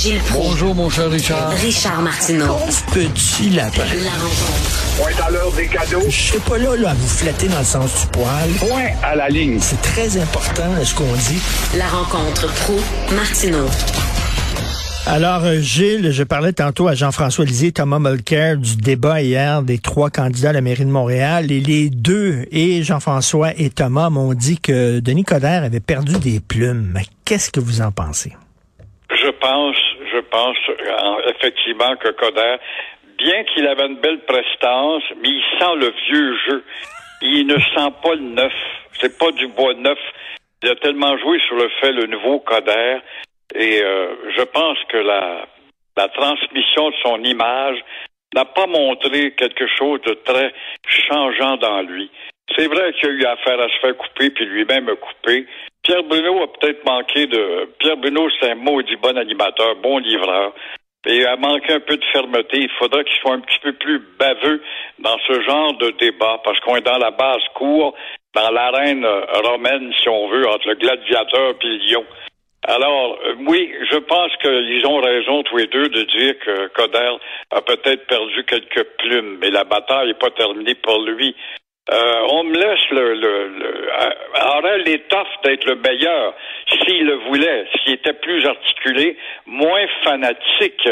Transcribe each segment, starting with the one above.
Gilles Proulx. Bonjour, mon cher Richard. Richard Martineau. Petit lapin. La rencontre. Point à l'heure des cadeaux. Je suis pas là, là à vous flatter dans le sens du poil. Point à la ligne. C'est très important ce qu'on dit? La rencontre pro martineau Alors, euh, Gilles, je parlais tantôt à Jean-François Lisée, Thomas Mulcair du débat hier des trois candidats à la mairie de Montréal. Et les deux, et Jean-François et Thomas, m'ont dit que Denis Coderre avait perdu des plumes. Qu'est-ce que vous en pensez? Je pense, pense euh, effectivement que Coder, bien qu'il avait une belle prestance, mais il sent le vieux jeu. Il ne sent pas le neuf. C'est pas du bois neuf. Il a tellement joué sur le fait le nouveau Coder. Et euh, je pense que la, la transmission de son image n'a pas montré quelque chose de très changeant dans lui. C'est vrai qu'il a eu affaire à se faire couper, puis lui-même a coupé. Pierre Bruno a peut-être manqué de... Pierre Bruno, c'est un maudit bon animateur, bon livreur. Et a manqué un peu de fermeté. Il faudra qu'il soit un petit peu plus baveux dans ce genre de débat, parce qu'on est dans la base cour, dans l'arène romaine, si on veut, entre le gladiateur et lion. Alors, euh, oui, je pense qu'ils ont raison tous les deux de dire que Coder a peut-être perdu quelques plumes, mais la bataille n'est pas terminée pour lui. Euh, on me laisse le, le, le euh, aurait l'étoffe d'être le meilleur s'il le voulait, s'il était plus articulé, moins fanatique.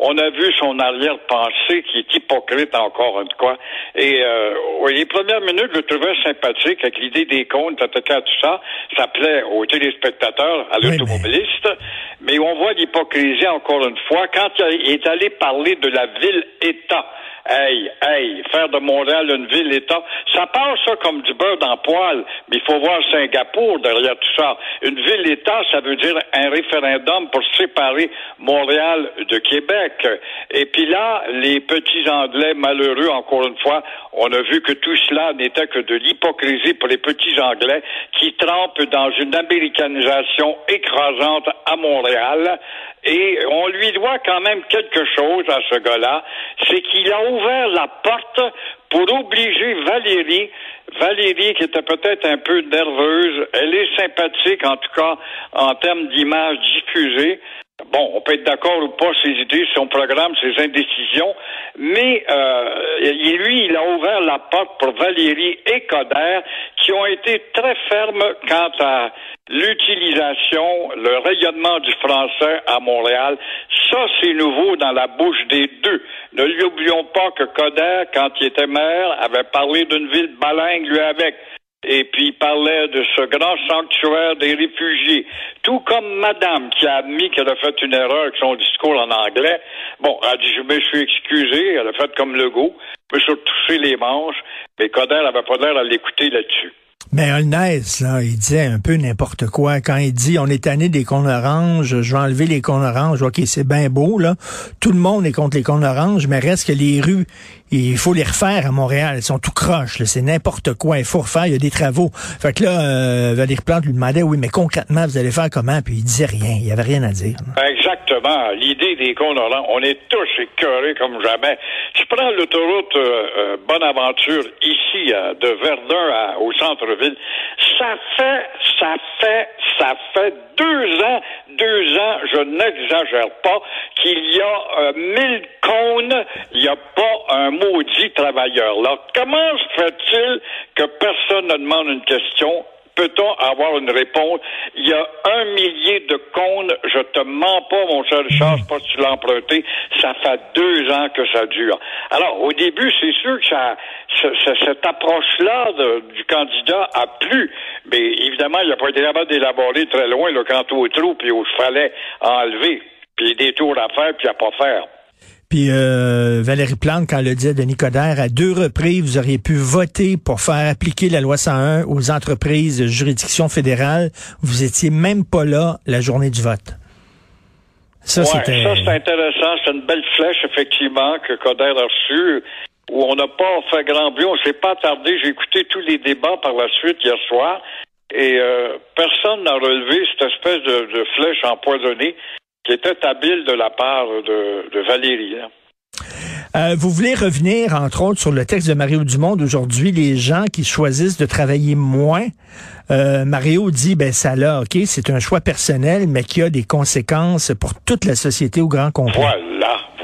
On a vu son arrière-pensée qui est hypocrite encore une fois. Et euh, les premières minutes, je le trouvais sympathique avec l'idée des comptes, tout ça. Ça plaît aux téléspectateurs, à l'automobiliste. mais... mais on voit l'hypocrisie encore une fois quand il est allé parler de la ville-État. Hey, hey, faire de Montréal une ville-État, ça passe ça comme du beurre dans poil, mais il faut voir Singapour derrière tout ça. Une ville-État, ça veut dire un référendum pour séparer Montréal de Québec. Et puis là, les petits Anglais malheureux, encore une fois, on a vu que tout cela n'était que de l'hypocrisie pour les petits Anglais qui trempent dans une américanisation écrasante à Montréal. Et on lui doit quand même quelque chose à ce gars-là, c'est qu'il a ouvert la porte pour obliger Valérie, Valérie qui était peut-être un peu nerveuse, elle est sympathique en tout cas en termes d'image diffusée, Bon, on peut être d'accord ou pas ses idées, son programme, ses indécisions, mais euh, lui, il a ouvert la porte pour Valérie et Coder, qui ont été très fermes quant à l'utilisation, le rayonnement du français à Montréal. Ça, c'est nouveau dans la bouche des deux. Ne lui oublions pas que Coder, quand il était maire, avait parlé d'une ville balingue, lui, avec et puis il parlait de ce grand sanctuaire des réfugiés. Tout comme Madame qui a admis qu'elle a fait une erreur avec son discours en anglais. Bon, elle a dit je me suis excusé, elle a fait comme Legault, me suis touché les manches, mais Coder n'avait pas l'air à l'écouter là-dessus. Mais Holness, là, il disait un peu n'importe quoi. Quand il dit on est tanné des cônes oranges, je vais enlever les cônes oranges, ok, c'est bien beau, là. Tout le monde est contre les cônes oranges, mais reste que les rues, il faut les refaire à Montréal. Elles sont tout croches, c'est n'importe quoi. Il faut refaire, il y a des travaux. Fait que là, euh, Valérie Plante lui demandait, oui, mais concrètement, vous allez faire comment? Puis il disait rien. Il y avait rien à dire. Exactement. L'idée des oranges, on est tous écœurés comme jamais. Tu prends l'autoroute euh, euh, Bonaventure ici, de Verdun au centre-ville, ça fait, ça fait, ça fait deux ans, deux ans, je n'exagère pas, qu'il y a euh, mille cônes, il n'y a pas un maudit travailleur. Là, comment se fait-il que personne ne demande une question peut-on avoir une réponse? Il y a un millier de cônes, je te mens pas, mon cher Richard, pas si tu l'as emprunté, ça fait deux ans que ça dure. Alors, au début, c'est sûr que ça, cette approche-là du candidat a plu, mais évidemment, il n'a pas été capable d'élaborer très loin le quant au trou, puis il fallait enlever, puis des tours à faire, puis à pas faire. Puis euh, Valérie Plante, quand elle le dit à Denis Coderre, à deux reprises, vous auriez pu voter pour faire appliquer la loi 101 aux entreprises de juridiction fédérale. Vous étiez même pas là la journée du vote. Ça, c'était... ça c'est intéressant. C'est une belle flèche, effectivement, que Coderre a reçue, où on n'a pas fait grand bruit. On s'est pas attardé. J'ai écouté tous les débats par la suite hier soir. Et euh, personne n'a relevé cette espèce de, de flèche empoisonnée qui était habile de la part de, Valérie. Hein. Euh, vous voulez revenir, entre autres, sur le texte de Mario Dumont d'aujourd'hui, les gens qui choisissent de travailler moins euh, Mario dit, ben ça là, ok, c'est un choix personnel, mais qui a des conséquences pour toute la société au grand complet. Voilà,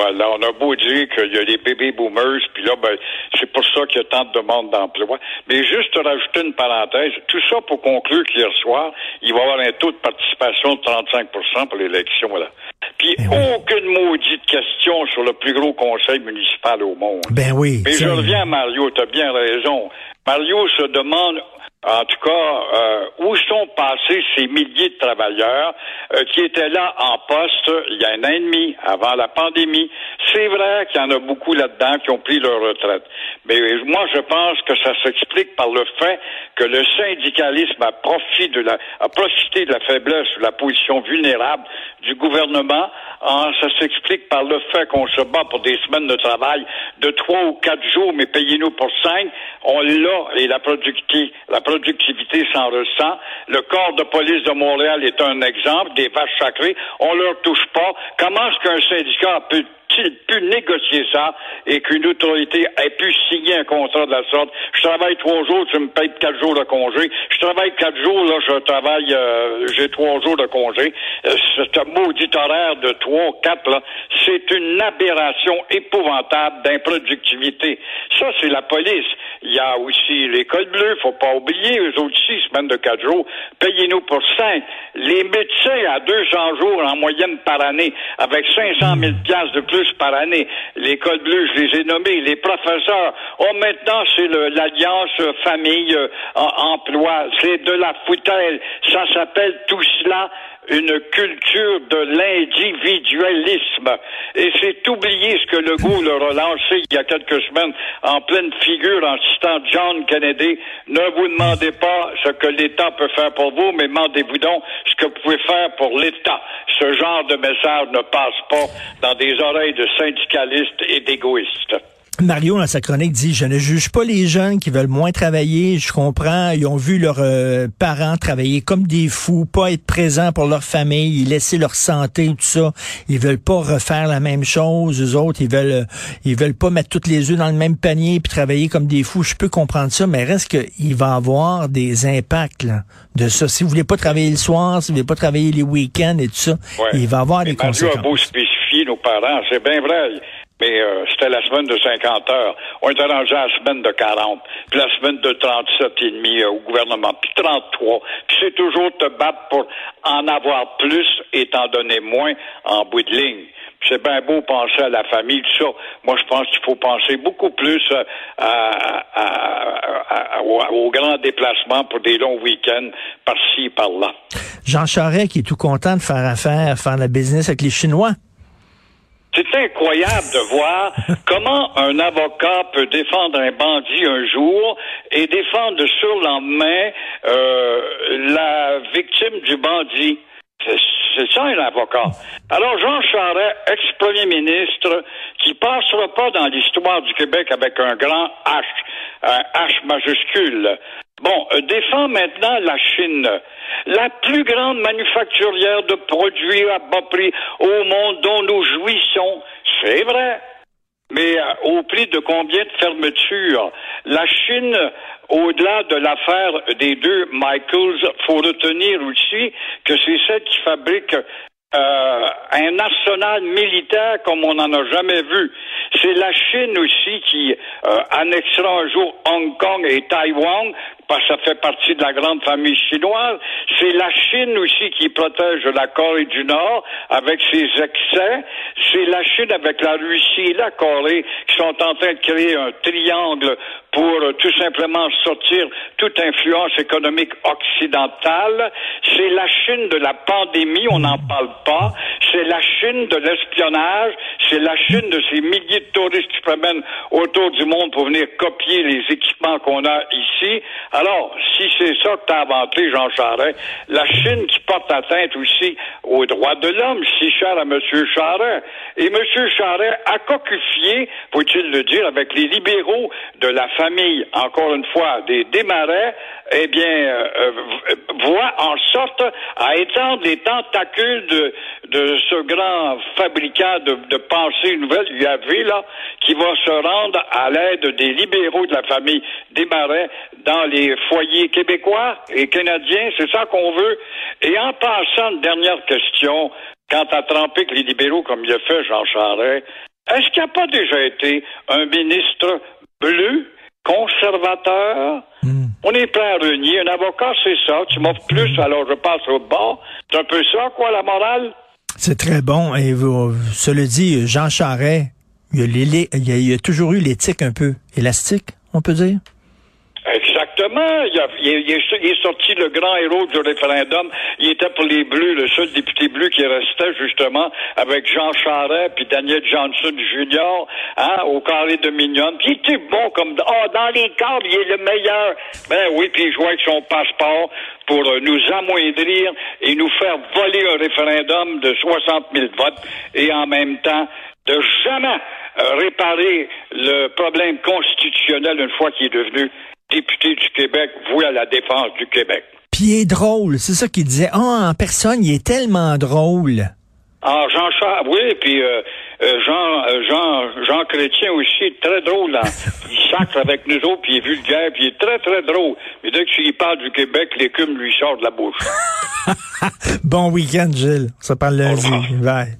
voilà. On a beau dire qu'il y a les baby boomers, puis là, ben, c'est pour ça qu'il y a tant de demandes d'emploi. Mais juste rajouter une parenthèse, tout ça pour conclure qu'hier soir, il va y avoir un taux de participation de 35% pour l'élection, là. Puis Ben oui. aucune maudite question sur le plus gros conseil municipal au monde. Ben oui. Mais je reviens à Mario, tu as bien raison. Mario se demande, en tout cas, euh, où sont passés ces milliers de travailleurs euh, qui étaient là en poste il y a un an et demi, avant la pandémie? C'est vrai qu'il y en a beaucoup là-dedans qui ont pris leur retraite. Mais moi, je pense que ça s'explique par le fait que le syndicalisme a, profité de la, a profité de la faiblesse ou la position vulnérable du gouvernement. Ça s'explique par le fait qu'on se bat pour des semaines de travail de trois ou quatre jours, mais payez-nous pour cinq. On l'a et la productivité, la productivité s'en ressent. Le corps de police de Montréal est un exemple, des vaches sacrées. On leur touche pas. Comment est-ce qu'un syndicat peut pu négocier ça et qu'une autorité ait pu signer un contrat de la sorte? Je travaille trois jours, tu me payes quatre jours de congé. Je travaille quatre jours, là, je travaille, euh, j'ai trois jours de congé. Euh, ce maudit horaire de trois, quatre, là, c'est une aberration épouvantable d'improductivité. Ça, c'est la police. Il y a aussi l'école bleue, faut pas oublier, eux autres aussi, semaine de quatre jours, payez-nous pour cinq. Les médecins à 200 jours en moyenne par année, avec 500 000 piastres de plus par année. L'école bleue, je les ai nommés. Les professeurs, oh, maintenant, c'est l'Alliance euh, Famille euh. C'est de la foutaise. Ça s'appelle tout cela une culture de l'individualisme. Et c'est oublier ce que Legault leur a lancé il y a quelques semaines en pleine figure en citant John Kennedy. Ne vous demandez pas ce que l'État peut faire pour vous, mais demandez-vous donc ce que vous pouvez faire pour l'État. Ce genre de message ne passe pas dans des oreilles de syndicalistes et d'égoïstes. Mario, dans sa chronique, dit, je ne juge pas les jeunes qui veulent moins travailler. Je comprends. Ils ont vu leurs euh, parents travailler comme des fous, pas être présents pour leur famille, laisser leur santé, tout ça. Ils veulent pas refaire la même chose. Eux autres, ils veulent, euh, ils veulent pas mettre toutes les œufs dans le même panier puis travailler comme des fous. Je peux comprendre ça, mais reste qu'il va avoir des impacts, là, de ça. Si vous voulez pas travailler le soir, si vous voulez pas travailler les week-ends et tout ça, Ouais. il va avoir Mais des Mario a beau conséquences. spécifier nos parents, c'est bien vrai. Mais euh, c'était la semaine de 50 heures. On était rendu la semaine de 40, puis la semaine de 37 et demi euh, au gouvernement, puis 33. Puis c'est toujours te battre pour en avoir plus et t'en donner moins en bout de ligne. C'est bien beau penser à la famille, tout ça. Moi, je pense qu'il faut penser beaucoup plus euh, à, à- à- au, au grand déplacement pour des longs week-ends par-ci, par-là. Jean Charest qui est tout content de faire affaire, faire la business avec les Chinois. C'est incroyable de voir comment un avocat peut défendre un bandit un jour et défendre le surlendemain euh, la victime du bandit. C'est- ça un avocat. Alors Jean Charest, ex-premier ministre, qui passera pas dans l'histoire du Québec avec un grand H, un H majuscule. Bon, euh, défend maintenant la Chine, la plus grande manufacturière de produits à bas prix au monde dont nous jouissons. C'est vrai. Mais euh, au prix de combien de fermetures? La Chine, au-delà de l'affaire des deux Michaels, faut retenir aussi que c'est celle qui fabrique euh, un arsenal militaire comme on n'en a jamais vu. C'est la Chine aussi qui euh, annexera un jour Hong Kong et Taïwan, parce que ça fait partie de la grande famille chinoise. C'est la Chine aussi qui protège la Corée du Nord avec ses excès. C'est la Chine avec la Russie et la Corée qui sont en train de créer un triangle pour euh, tout simplement sortir toute influence économique occidentale. C'est la Chine de la pandémie, on n'en parle pas. C'est la Chine de l'espionnage. C'est la Chine de ces milliers de touristes qui se promènent autour du monde pour venir copier les équipements qu'on a ici. Alors, si c'est ça que tu as inventé, Jean Charest, la Chine qui porte atteinte aussi aux droits de l'homme, si cher à M. Charest. Et M. Charest a cocufié, faut-il le dire, avec les libéraux de la famille, encore une fois, des Desmarais, eh bien, euh, euh, voit en sorte à étendre les tentacules de, de ce grand fabricant de, de pensées nouvelles, UAV, là, qui va se rendre à l'aide des libéraux de la famille Desmarais dans les foyers québécois et canadiens. C'est ça qu'on veut. Et en passant, une dernière question, quant à tremper que les libéraux, comme il a fait Jean Charest, est-ce qu'il n'y a pas déjà été un ministre bleu, conservateur? On est prêt à renier. Un avocat, c'est ça. Tu m'offres plus, alors je passe au bas. C'est un peu ça, quoi, la morale? C'est très bon. Et vous, cela dit, Jean Charest, il y a, l'élé- il y a- il y a toujours eu l'éthique un peu élastique, on peut dire? Exactement. Il, est- sorti le grand héros du référendum. Il était pour les Bleus, le seul député bleu qui restait justement avec Jean Charest puis Daniel Johnson Jr. Hein, au carré de Mignon. Puis il était bon comme oh dans les cadres, il est le meilleur. Ben oui, puis il jouait avec son passeport pour euh, nous amoindrir et nous faire voler un référendum de 60 000 votes et en même temps de jamais euh, réparer le problème constitutionnel une fois qu'il est devenu député du Québec, voué à la défense du Québec. Puis il est drôle, c'est ça qu'il disait. Ah, en personne, il est tellement drôle. Ah, Jean Char, oui, puis euh, euh, Jean, euh, Jean, Jean Chrétien aussi, est très drôle. Là. Il sacre avec nous autres, puis il est vulgaire, puis il est très, très drôle. Mais dès qu'il parle du Québec, l'écume lui sort de la bouche. Bon week-end, Gilles. Se parle lundi. Bye.